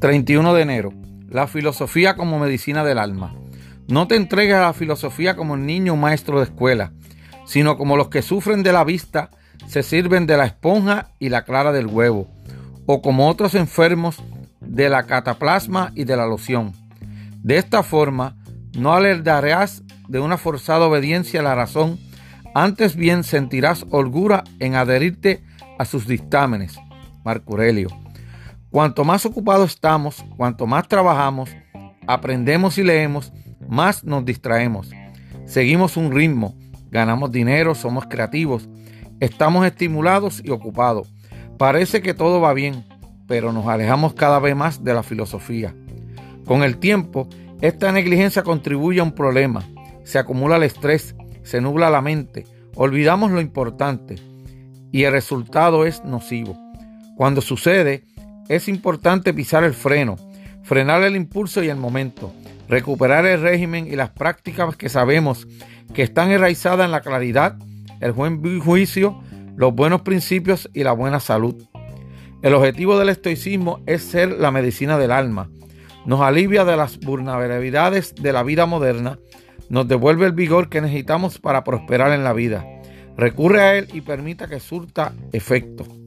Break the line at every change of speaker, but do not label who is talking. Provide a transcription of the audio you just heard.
31 de enero. La filosofía como medicina del alma. No te entregues a la filosofía como el niño maestro de escuela, sino como los que sufren de la vista se sirven de la esponja y la clara del huevo, o como otros enfermos de la cataplasma y de la loción. De esta forma, no alertarás de una forzada obediencia a la razón, antes bien sentirás holgura en adherirte a sus dictámenes. Marco Aurelio. Cuanto más ocupados estamos, cuanto más trabajamos, aprendemos y leemos, más nos distraemos. Seguimos un ritmo, ganamos dinero, somos creativos, estamos estimulados y ocupados. Parece que todo va bien, pero nos alejamos cada vez más de la filosofía. Con el tiempo, esta negligencia contribuye a un problema. Se acumula el estrés, se nubla la mente, olvidamos lo importante y el resultado es nocivo. Cuando sucede, es importante pisar el freno, frenar el impulso y el momento, recuperar el régimen y las prácticas que sabemos que están enraizadas en la claridad, el buen juicio, los buenos principios y la buena salud. El objetivo del estoicismo es ser la medicina del alma. Nos alivia de las vulnerabilidades de la vida moderna, nos devuelve el vigor que necesitamos para prosperar en la vida. Recurre a él y permita que surta efecto.